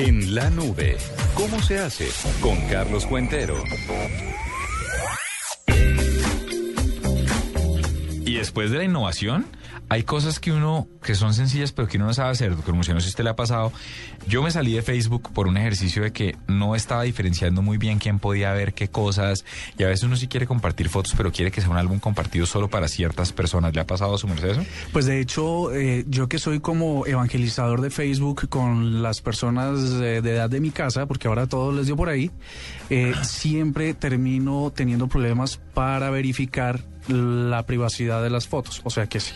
En la nube, ¿cómo se hace? Con Carlos Cuentero. Después de la innovación, hay cosas que uno, que son sencillas, pero que uno no sabe hacer. Doctor Luciano, no sé si usted le ha pasado. Yo me salí de Facebook por un ejercicio de que no estaba diferenciando muy bien quién podía ver qué cosas. Y a veces uno sí quiere compartir fotos, pero quiere que sea un álbum compartido solo para ciertas personas. ¿Le ha pasado a su merced eso? Pues de hecho, eh, yo que soy como evangelizador de Facebook con las personas eh, de edad de mi casa, porque ahora todo les dio por ahí, eh, siempre termino teniendo problemas para verificar la privacidad de las fotos. O sea que sí.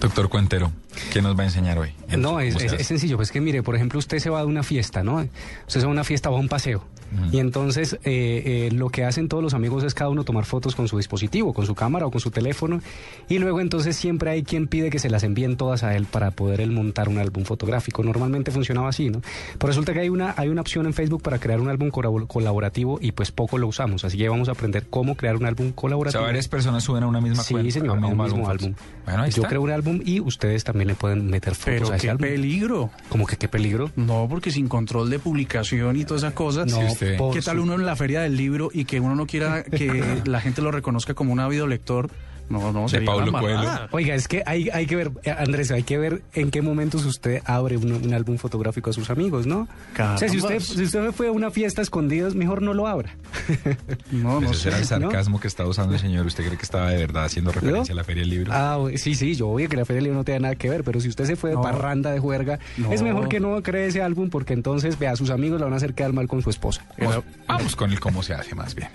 Doctor Cuentero, ¿qué nos va a enseñar hoy? No, es, es, sencillo. Pues que mire, por ejemplo, usted se va de una fiesta, ¿no? Usted se va a una fiesta, va a un paseo. Y entonces eh, eh, lo que hacen todos los amigos es cada uno tomar fotos con su dispositivo, con su cámara o con su teléfono. Y luego entonces siempre hay quien pide que se las envíen todas a él para poder él montar un álbum fotográfico. Normalmente funcionaba así, ¿no? Pero resulta que hay una, hay una opción en Facebook para crear un álbum colaborativo y pues poco lo usamos. Así que vamos a aprender cómo crear un álbum colaborativo. O sea, varias personas suben a una misma sí, cuenta. Sí, señor, a un mismo, álbum. Bueno, ahí Yo está. creo un álbum y ustedes también le pueden meter fotos Pero a ese qué álbum. peligro. ¿Cómo que qué peligro? No, porque sin control de publicación y todas esas cosas. No, Sí, usted- por ¿Qué tal uno en la feria del libro y que uno no quiera que la gente lo reconozca como un ávido lector? No, no, sería Paulo Coelho. embarrada. Oiga, es que hay, hay que ver, eh, Andrés, hay que ver en qué momentos usted abre un, un álbum fotográfico a sus amigos, ¿no? O sea, si usted, si usted fue a una fiesta escondidas, mejor no lo abra. No, no ese era el sarcasmo que estaba usando el señor. ¿Usted cree que estaba de verdad haciendo referencia a la Feria del Libro? Ah, sí, sí, yo obvio que la Feria del Libro no tiene nada que ver, pero si usted se fue de No. parranda de juerga, No. es mejor que no cree ese álbum porque entonces, vea, a sus amigos le van a hacer quedar mal con su esposa. Vamos, vamos con el cómo se hace más bien.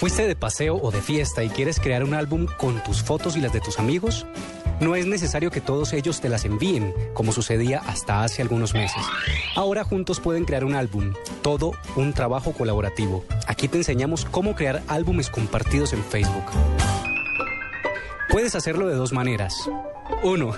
¿Fuiste de paseo o de fiesta y quieres crear un álbum con tus fotos y las de tus amigos? No es necesario que todos ellos te las envíen, como sucedía hasta hace algunos meses. Ahora juntos pueden crear un álbum, todo un trabajo colaborativo. Aquí te enseñamos cómo crear álbumes compartidos en Facebook. Puedes hacerlo de dos maneras. Uno,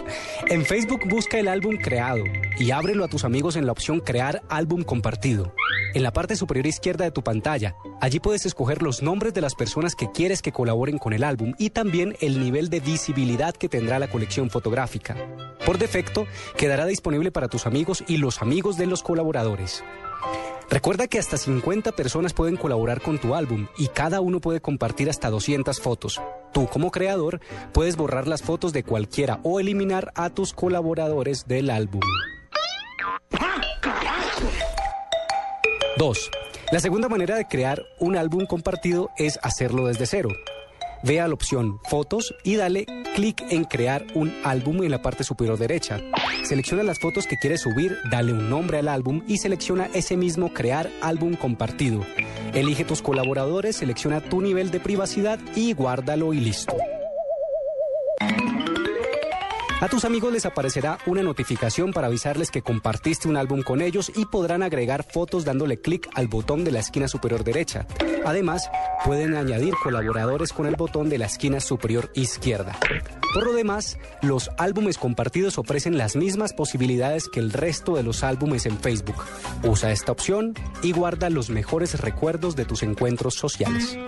en Facebook busca el álbum creado y ábrelo a tus amigos en la opción Crear álbum compartido. En la parte superior izquierda de tu pantalla, allí puedes escoger los nombres de las personas que quieres que colaboren con el álbum y también el nivel de visibilidad que tendrá la colección fotográfica. Por defecto, quedará disponible para tus amigos y los amigos de los colaboradores. Recuerda que hasta 50 personas pueden colaborar con tu álbum y cada uno puede compartir hasta 200 fotos. Tú como creador puedes borrar las fotos de cualquiera o eliminar a tus colaboradores del álbum. 2. La segunda manera de crear un álbum compartido es hacerlo desde cero. Ve a la opción Fotos y dale clic en Crear un álbum en la parte superior derecha. Selecciona las fotos que quieres subir, dale un nombre al álbum y selecciona ese mismo Crear álbum compartido. Elige tus colaboradores, selecciona tu nivel de privacidad y guárdalo y listo. A tus amigos les aparecerá una notificación para avisarles que compartiste un álbum con ellos y podrán agregar fotos dándole clic al botón de la esquina superior derecha. Además, pueden añadir colaboradores con el botón de la esquina superior izquierda. Por lo demás, los álbumes compartidos ofrecen las mismas posibilidades que el resto de los álbumes en Facebook. Usa esta opción y guarda los mejores recuerdos de tus encuentros sociales.